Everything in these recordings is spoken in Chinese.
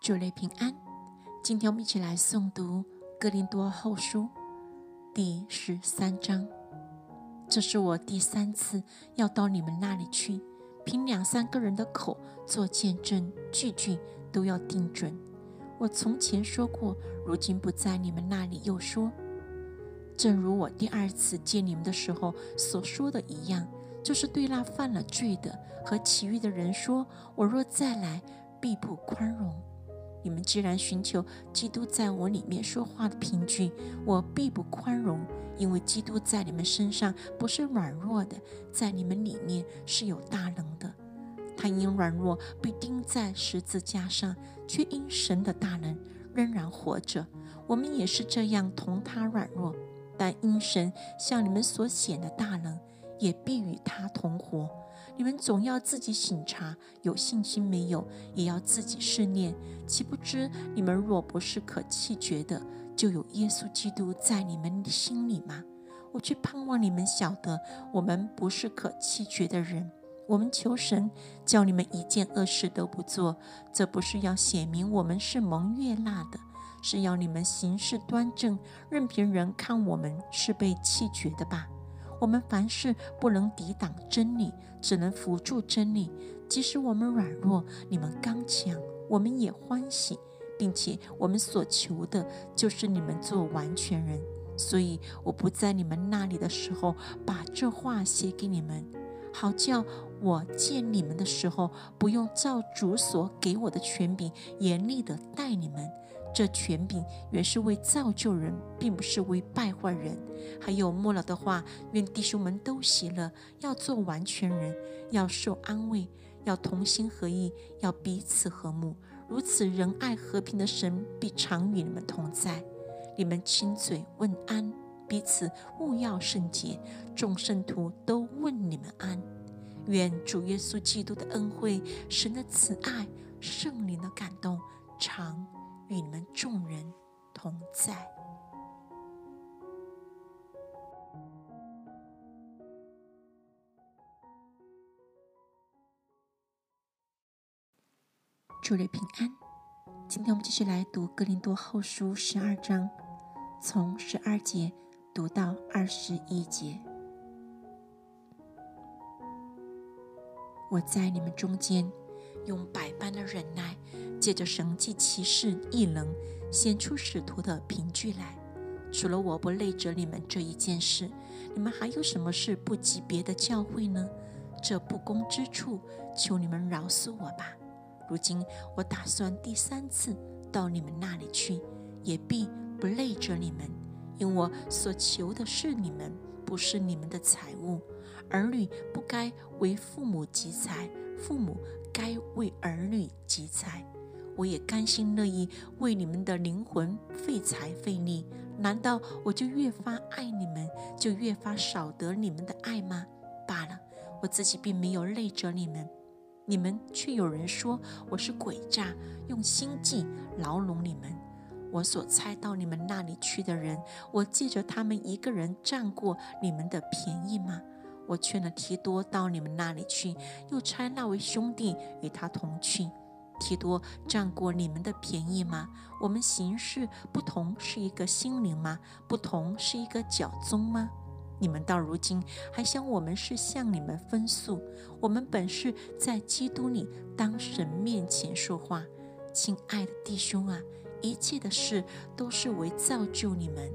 主内平安。今天我们一起来诵读《哥林多后书》第十三章。这是我第三次要到你们那里去，凭两三个人的口做见证，句句都要定准。我从前说过，如今不在你们那里，又说，正如我第二次见你们的时候所说的一样，就是对那犯了罪的和其余的人说：我若再来，必不宽容。你们既然寻求基督在我里面说话的凭据，我必不宽容，因为基督在你们身上不是软弱的，在你们里面是有大能的。他因软弱被钉在十字架上，却因神的大能仍然活着。我们也是这样同他软弱，但因神向你们所显的大能，也必与他同活。你们总要自己醒察，有信心没有，也要自己试炼。岂不知你们若不是可弃绝的，就有耶稣基督在你们心里吗？我却盼望你们晓得，我们不是可弃绝的人。我们求神叫你们一件恶事都不做，这不是要显明我们是蒙悦纳的，是要你们行事端正，任凭人看我们是被弃绝的吧。我们凡事不能抵挡真理，只能扶助真理。即使我们软弱，你们刚强，我们也欢喜，并且我们所求的就是你们做完全人。所以我不在你们那里的时候，把这话写给你们，好叫我见你们的时候，不用照主所给我的权柄严厉的待你们。这权柄原是为造就人，并不是为败坏人。还有末了的话，愿弟兄们都喜乐，要做完全人，要受安慰，要同心合意，要彼此和睦。如此仁爱和平的神必常与你们同在。你们亲嘴问安，彼此勿要圣洁。众圣徒都问你们安。愿主耶稣基督的恩惠、神的慈爱、圣灵的感动常。与你们众人同在。祝你平安。今天我们继续来读《格林多后书》十二章，从十二节读到二十一节。我在你们中间。用百般的忍耐，借着神迹奇事异能，显出使徒的凭据来。除了我不累着你们这一件事，你们还有什么事不及别的教会呢？这不公之处，求你们饶恕我吧。如今我打算第三次到你们那里去，也必不累着你们，因我所求的是你们，不是你们的财物。儿女不该为父母积财，父母。该为儿女积财，我也甘心乐意为你们的灵魂费财费力。难道我就越发爱你们，就越发少得你们的爱吗？罢了，我自己并没有累着你们，你们却有人说我是诡诈，用心计牢笼你们。我所猜到你们那里去的人，我记着他们一个人占过你们的便宜吗？我劝了提多到你们那里去，又差那位兄弟与他同去。提多占过你们的便宜吗？我们行事不同是一个心灵吗？不同是一个脚宗吗？你们到如今还想我们是向你们分诉？我们本是在基督里当神面前说话。亲爱的弟兄啊，一切的事都是为造就你们。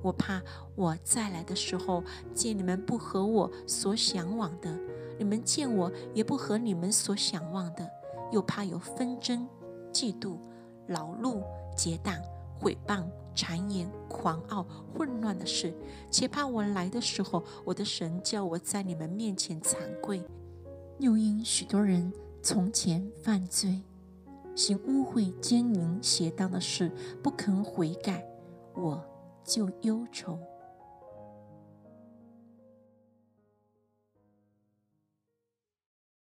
我怕我再来的时候见你们不合我所向往的，你们见我也不合你们所想望的，又怕有纷争、嫉妒、劳碌、结党、毁谤、谗言、狂傲、混乱的事，且怕我来的时候，我的神叫我在你们面前惭愧。又因许多人从前犯罪，行污秽、奸淫、邪当的事，不肯悔改，我。就忧愁。